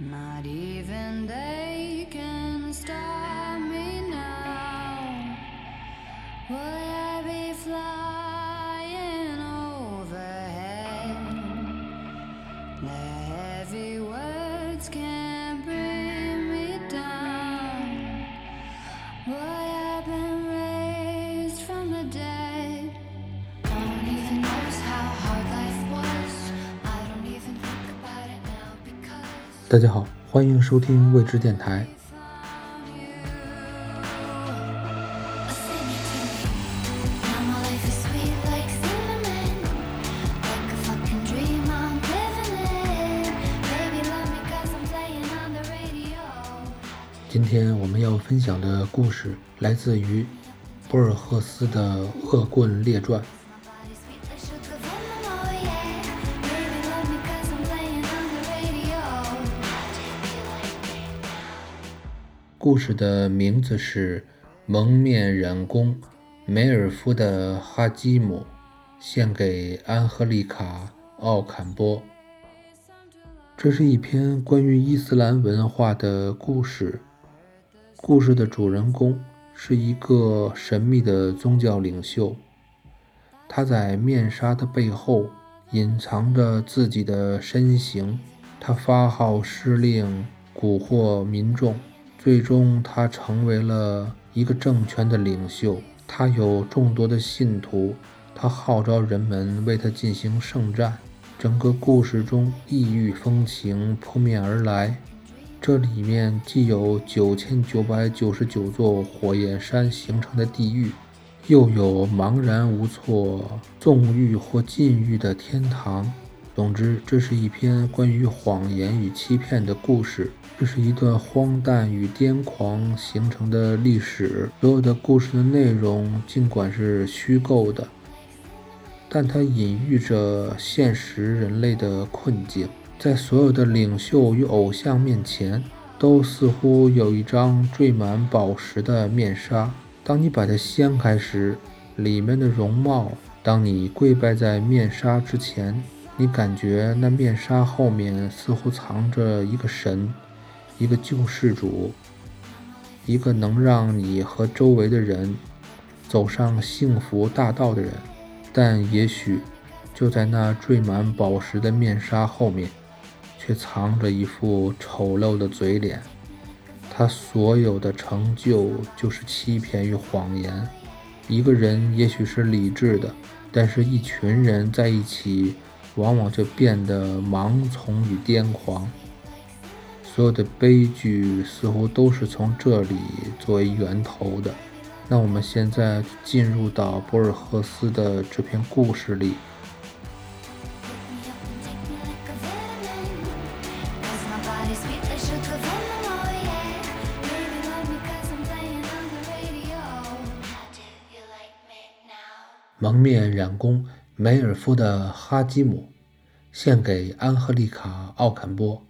Not even they can stop 大家好，欢迎收听未知电台。今天我们要分享的故事来自于博尔赫斯的《恶棍列传》。故事的名字是《蒙面染工梅尔夫的哈基姆》，献给安赫丽卡·奥坎波。这是一篇关于伊斯兰文化的故事。故事的主人公是一个神秘的宗教领袖，他在面纱的背后隐藏着自己的身形。他发号施令，蛊惑民众，最终他成为了一个政权的领袖。他有众多的信徒，他号召人们为他进行圣战。整个故事中，异域风情扑面而来。这里面既有九千九百九十九座火焰山形成的地狱，又有茫然无措、纵欲或禁欲的天堂。总之，这是一篇关于谎言与欺骗的故事。这是一段荒诞与癫狂形成的历史。所有的故事的内容尽管是虚构的，但它隐喻着现实人类的困境。在所有的领袖与偶像面前，都似乎有一张缀满宝石的面纱。当你把它掀开时，里面的容貌；当你跪拜在面纱之前，你感觉那面纱后面似乎藏着一个神，一个救世主，一个能让你和周围的人走上幸福大道的人。但也许就在那缀满宝石的面纱后面，却藏着一副丑陋的嘴脸。他所有的成就就是欺骗与谎言。一个人也许是理智的，但是一群人在一起，往往就变得盲从与癫狂。所有的悲剧似乎都是从这里作为源头的。那我们现在进入到博尔赫斯的这篇故事里。蒙面染工梅尔夫的哈基姆，献给安赫丽卡·奥坎波。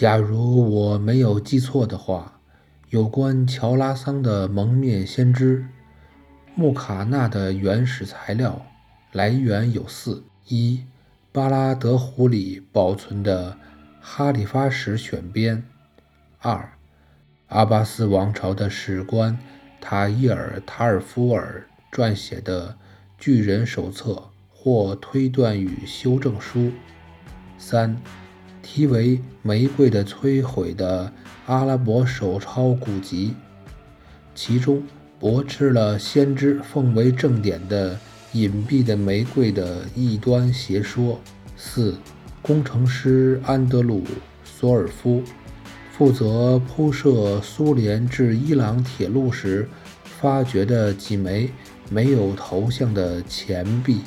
假如我没有记错的话，有关乔拉桑的蒙面先知穆卡纳的原始材料来源有四：一、巴拉德湖里保存的《哈里发史选编》；二、阿巴斯王朝的史官塔伊尔·塔尔夫尔撰写的《巨人手册》或推断与修正书；三、题为《玫瑰的摧毁》的阿拉伯手抄古籍，其中驳斥了先知奉为正典的隐蔽的玫瑰的异端邪说；四、工程师安德鲁·索尔夫。负责铺设苏联至伊朗铁路时发掘的几枚没有头像的钱币。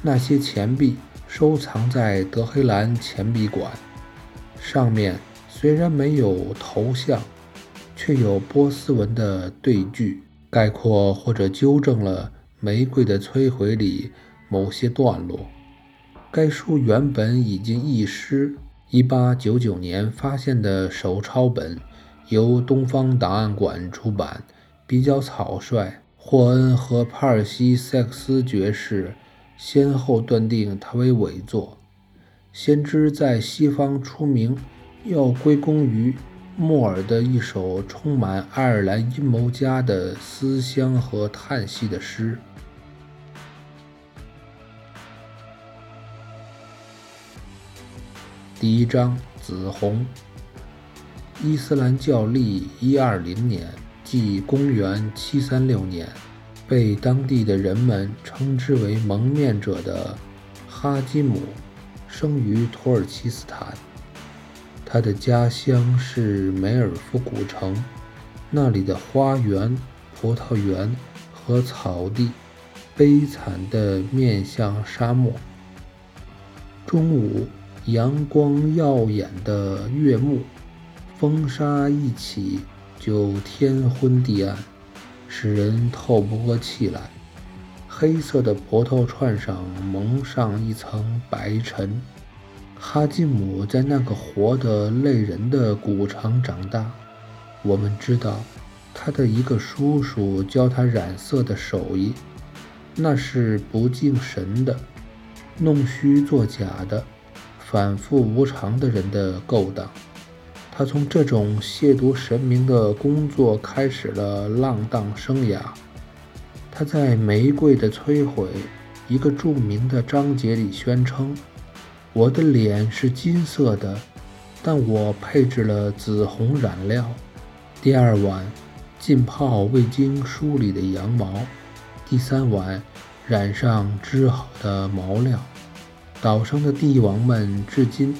那些钱币收藏在德黑兰钱币馆，上面虽然没有头像，却有波斯文的对句，概括或者纠正了《玫瑰的摧毁》里某些段落。该书原本已经遗失。1899年发现的手抄本由东方档案馆出版，比较草率。霍恩和帕尔西塞克斯爵士先后断定它为伪作。先知在西方出名，要归功于莫尔的一首充满爱尔兰阴谋家的思乡和叹息的诗。第一章：紫红。伊斯兰教历一二零年，即公元七三六年，被当地的人们称之为“蒙面者”的哈基姆，生于土耳其斯坦。他的家乡是梅尔夫古城，那里的花园、葡萄园和草地，悲惨地面向沙漠。中午。阳光耀眼的月暮，风沙一起就天昏地暗，使人透不过气来。黑色的葡萄串上蒙上一层白尘。哈基姆在那个活得累人的古城长大。我们知道，他的一个叔叔教他染色的手艺，那是不敬神的，弄虚作假的。反复无常的人的勾当，他从这种亵渎神明的工作开始了浪荡生涯。他在《玫瑰的摧毁》一个著名的章节里宣称：“我的脸是金色的，但我配置了紫红染料。”第二碗浸泡未经梳理的羊毛，第三碗染上织好的毛料。岛上的帝王们至今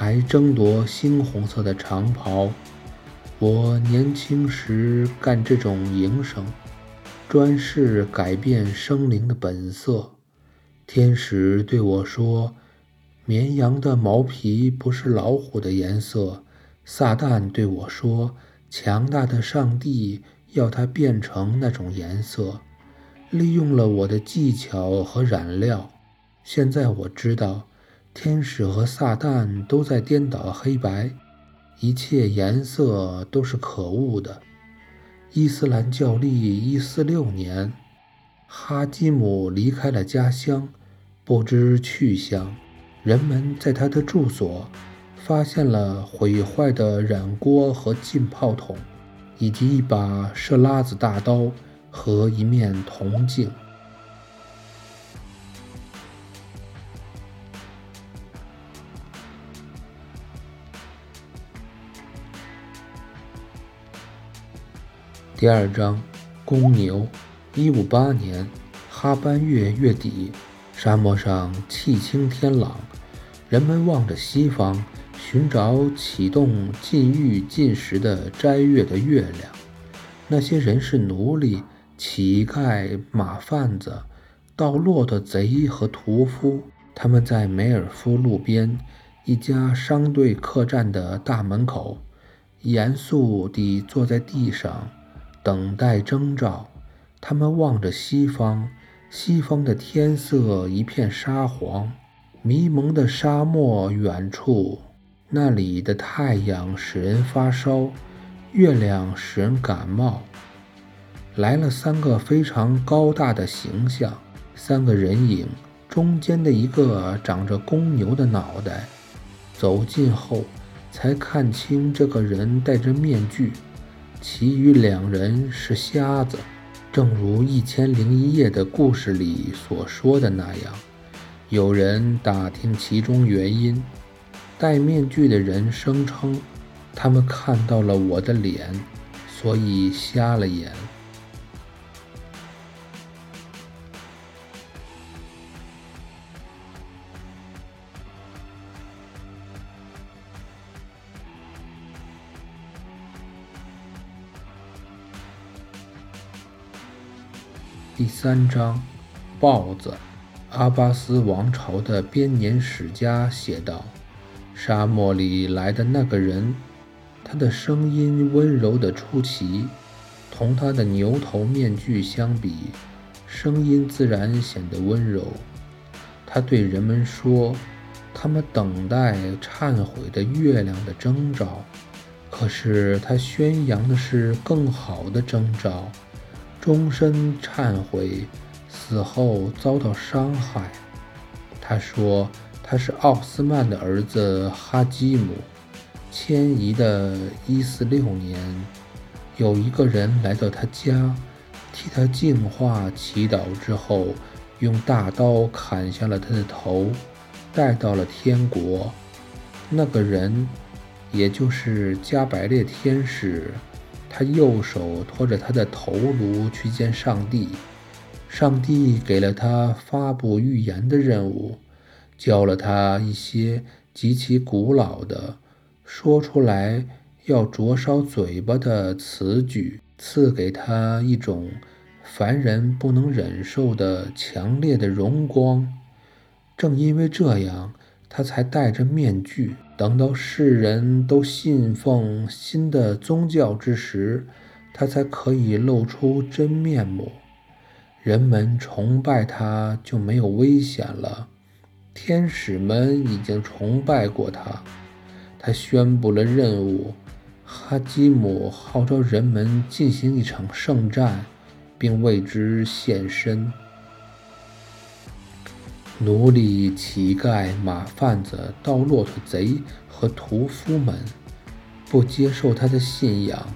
还争夺猩红色的长袍。我年轻时干这种营生，专是改变生灵的本色。天使对我说：“绵羊的毛皮不是老虎的颜色。”撒旦对我说：“强大的上帝要它变成那种颜色，利用了我的技巧和染料。”现在我知道，天使和撒旦都在颠倒黑白，一切颜色都是可恶的。伊斯兰教历一四六年，哈基姆离开了家乡，不知去向。人们在他的住所发现了毁坏的染锅和浸泡桶，以及一把设拉子大刀和一面铜镜。第二章，公牛。一五八年，哈班月月底，沙漠上气清天朗，人们望着西方，寻找启动禁欲禁食的斋月的月亮。那些人是奴隶、乞丐、马贩子、盗骆驼贼和屠夫。他们在梅尔夫路边一家商队客栈的大门口，严肃地坐在地上。等待征兆，他们望着西方，西方的天色一片沙黄，迷蒙的沙漠远处，那里的太阳使人发烧，月亮使人感冒。来了三个非常高大的形象，三个人影，中间的一个长着公牛的脑袋。走近后，才看清这个人戴着面具。其余两人是瞎子，正如《一千零一夜》的故事里所说的那样。有人打听其中原因，戴面具的人声称，他们看到了我的脸，所以瞎了眼。第三章，豹子。阿巴斯王朝的编年史家写道：“沙漠里来的那个人，他的声音温柔的出奇，同他的牛头面具相比，声音自然显得温柔。他对人们说，他们等待忏悔的月亮的征兆，可是他宣扬的是更好的征兆。”终身忏悔，死后遭到伤害。他说，他是奥斯曼的儿子哈基姆。迁移的一四六年，有一个人来到他家，替他净化、祈祷之后，用大刀砍下了他的头，带到了天国。那个人，也就是加百列天使，他右手托着他的头颅去见上帝。上帝给了他发布预言的任务。教了他一些极其古老的、说出来要灼烧嘴巴的词句，赐给他一种凡人不能忍受的强烈的荣光。正因为这样，他才戴着面具。等到世人都信奉新的宗教之时，他才可以露出真面目。人们崇拜他，就没有危险了。天使们已经崇拜过他，他宣布了任务。哈基姆号召人们进行一场圣战，并为之献身。奴隶、乞丐、马贩子、盗骆驼贼和屠夫们不接受他的信仰，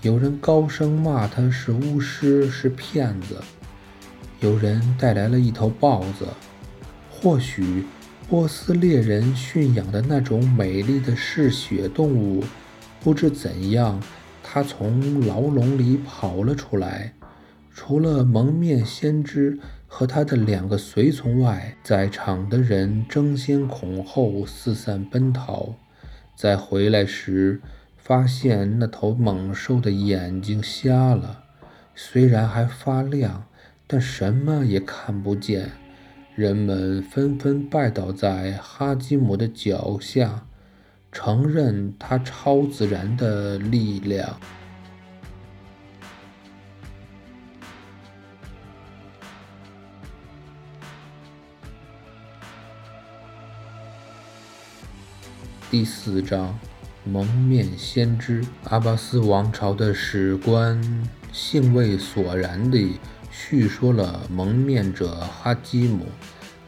有人高声骂他是巫师，是骗子。有人带来了一头豹子。或许波斯猎人驯养的那种美丽的嗜血动物，不知怎样，它从牢笼里跑了出来。除了蒙面先知和他的两个随从外，在场的人争先恐后四散奔逃。在回来时，发现那头猛兽的眼睛瞎了，虽然还发亮，但什么也看不见。人们纷纷拜倒在哈基姆的脚下，承认他超自然的力量。第四章：蒙面先知。阿巴斯王朝的史官兴味索然地。叙说了蒙面者哈基姆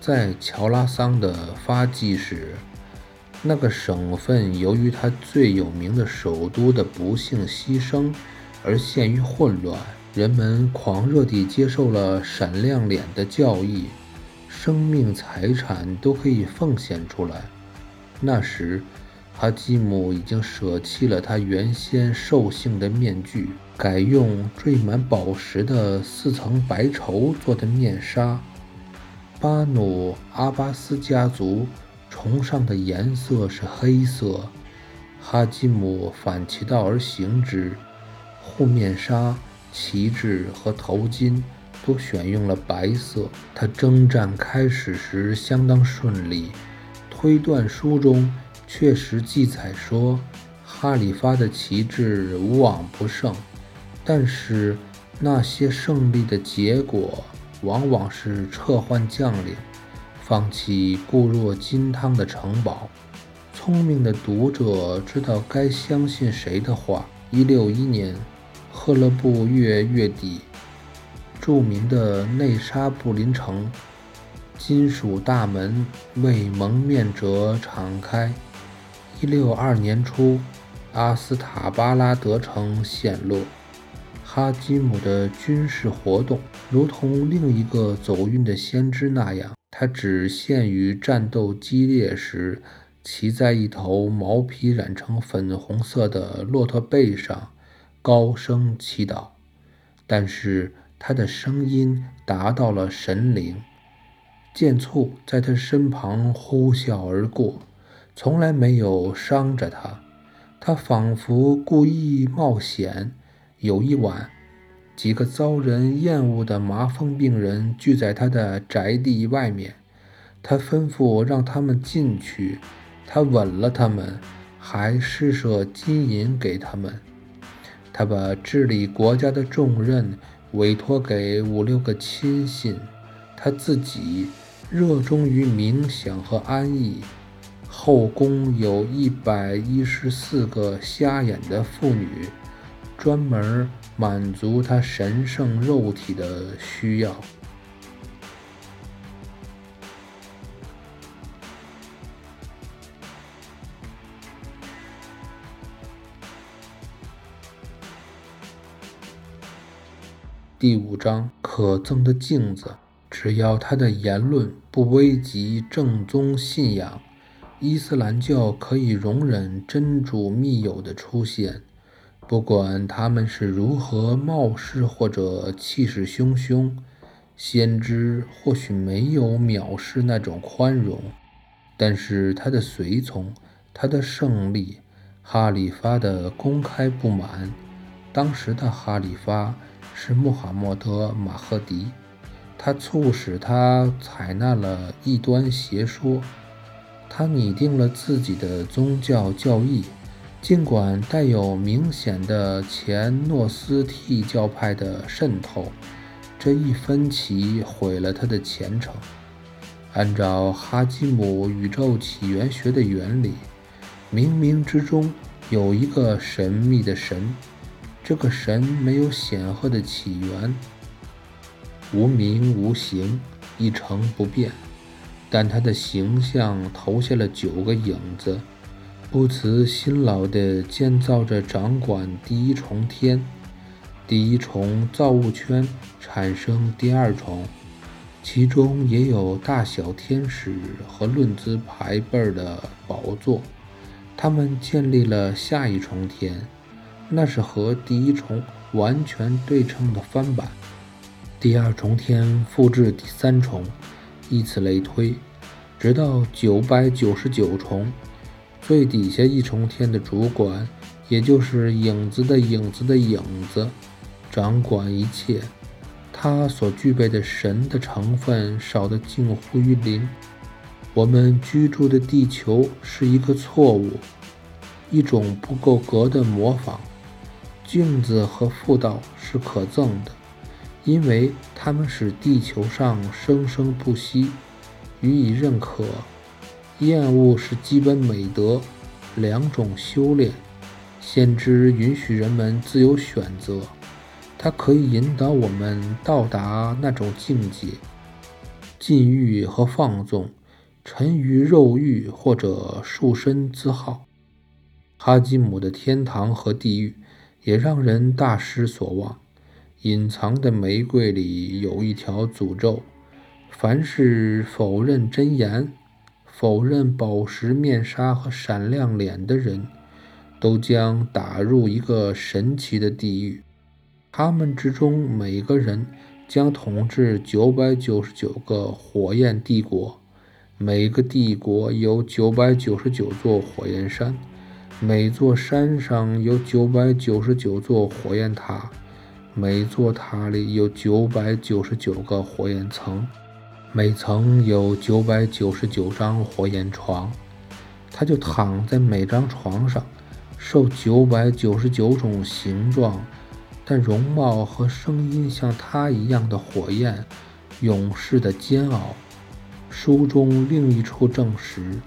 在乔拉桑的发迹史。那个省份由于他最有名的首都的不幸牺牲而陷于混乱，人们狂热地接受了闪亮脸的教义，生命财产都可以奉献出来。那时。哈基姆已经舍弃了他原先兽性的面具，改用缀满宝石的四层白绸做的面纱。巴努阿巴斯家族崇尚的颜色是黑色，哈基姆反其道而行之，护面纱、旗帜和头巾都选用了白色。他征战开始时相当顺利，推断书中。确实记载说，哈里发的旗帜无往不胜，但是那些胜利的结果往往是撤换将领，放弃固若金汤的城堡。聪明的读者知道该相信谁的话。一六一年，赫勒布月月底，著名的内沙布林城金属大门为蒙面者敞开。一六二年初，阿斯塔巴拉德城陷落。哈基姆的军事活动如同另一个走运的先知那样，他只限于战斗激烈时，骑在一头毛皮染成粉红色的骆驼背上，高声祈祷。但是他的声音达到了神灵，剑簇在他身旁呼啸而过。从来没有伤着他，他仿佛故意冒险。有一晚，几个遭人厌恶的麻风病人聚在他的宅地外面，他吩咐让他们进去。他吻了他们，还施舍金银给他们。他把治理国家的重任委托给五六个亲信，他自己热衷于冥想和安逸。后宫有一百一十四个瞎眼的妇女，专门满足他神圣肉体的需要。第五章可憎的镜子。只要他的言论不危及正宗信仰，伊斯兰教可以容忍真主密友的出现，不管他们是如何冒失或者气势汹汹。先知或许没有藐视那种宽容，但是他的随从，他的胜利，哈里发的公开不满。当时的哈里发是穆罕默德·马赫迪。他促使他采纳了异端邪说，他拟定了自己的宗教教义，尽管带有明显的前诺斯替教派的渗透，这一分歧毁了他的前程。按照哈基姆宇宙起源学的原理，冥冥之中有一个神秘的神，这个神没有显赫的起源。无名无形，一成不变，但他的形象投下了九个影子，不辞辛劳地建造着掌管第一重天。第一重造物圈产生第二重，其中也有大小天使和论资排辈的宝座。他们建立了下一重天，那是和第一重完全对称的翻版。第二重天复制第三重，以此类推，直到九百九十九重。最底下一重天的主管，也就是影子的影子的影子，掌管一切。他所具备的神的成分少得近乎于零。我们居住的地球是一个错误，一种不够格的模仿。镜子和妇道是可憎的。因为他们使地球上生生不息，予以认可。厌恶是基本美德，两种修炼。先知允许人们自由选择，它可以引导我们到达那种境界。禁欲和放纵，沉于肉欲或者束身自好。哈基姆的天堂和地狱也让人大失所望。隐藏的玫瑰里有一条诅咒：凡是否认真言、否认宝石面纱和闪亮脸的人，都将打入一个神奇的地狱。他们之中每个人将统治九百九十九个火焰帝国，每个帝国有九百九十九座火焰山，每座山上有九百九十九座火焰塔。每座塔里有九百九十九个火焰层，每层有九百九十九张火焰床。他就躺在每张床上，受九百九十九种形状，但容貌和声音像他一样的火焰勇士的煎熬。书中另一处证实，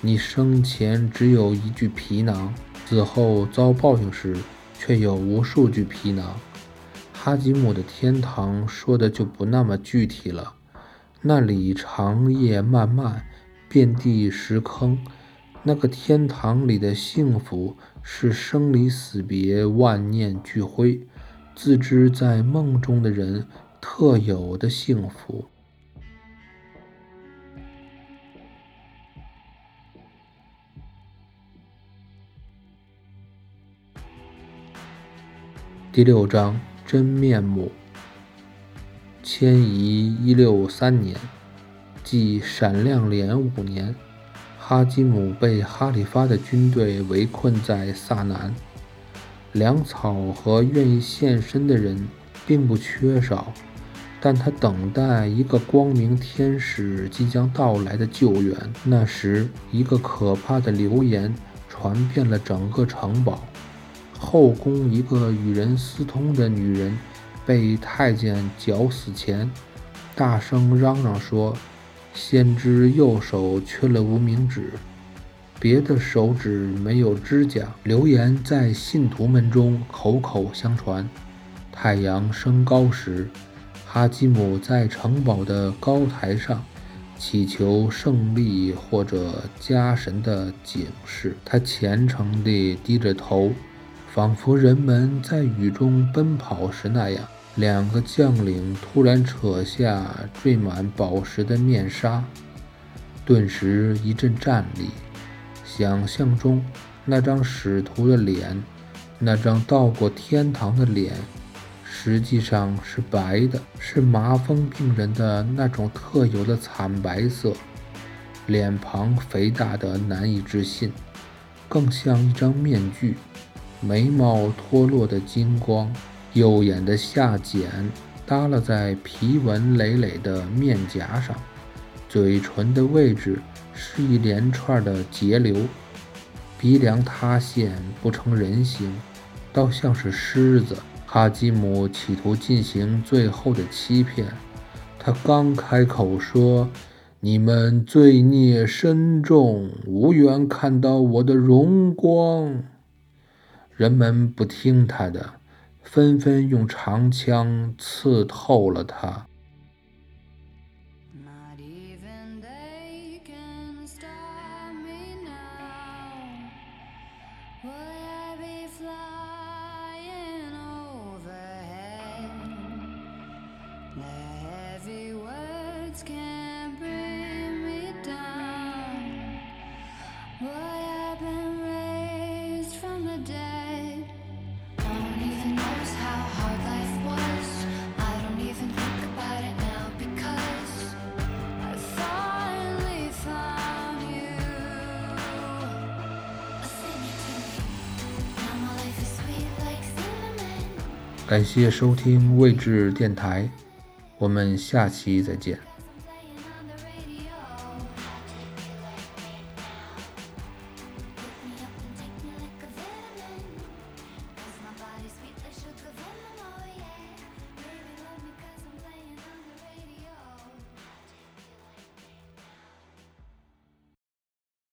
你生前只有一具皮囊，死后遭报应时却有无数具皮囊。哈吉姆的天堂说的就不那么具体了，那里长夜漫漫，遍地石坑。那个天堂里的幸福是生离死别、万念俱灰，自知在梦中的人特有的幸福。第六章。真面目。迁移一六三年，即闪亮脸五年，哈基姆被哈里发的军队围困在萨南。粮草和愿意献身的人并不缺少，但他等待一个光明天使即将到来的救援。那时，一个可怕的流言传遍了整个城堡。后宫一个与人私通的女人，被太监绞死前，大声嚷嚷说：“先知右手缺了无名指，别的手指没有指甲。”流言在信徒们中口口相传。太阳升高时，哈基姆在城堡的高台上祈求胜利或者家神的警示。他虔诚地低着头。仿佛人们在雨中奔跑时那样，两个将领突然扯下缀满宝石的面纱，顿时一阵战栗。想象中那张使徒的脸，那张到过天堂的脸，实际上是白的，是麻风病人的那种特有的惨白色，脸庞肥大的难以置信，更像一张面具，眉毛脱落的金光。右眼的下睑耷拉在皮纹累累的面颊上，嘴唇的位置是一连串的截流，鼻梁塌陷不成人形，倒像是狮子。哈基姆企图进行最后的欺骗，他刚开口说：“你们罪孽深重，无缘看到我的荣光。”人们不听他的。纷纷用长枪刺透了他。感谢收听位置电台，我们下期再见。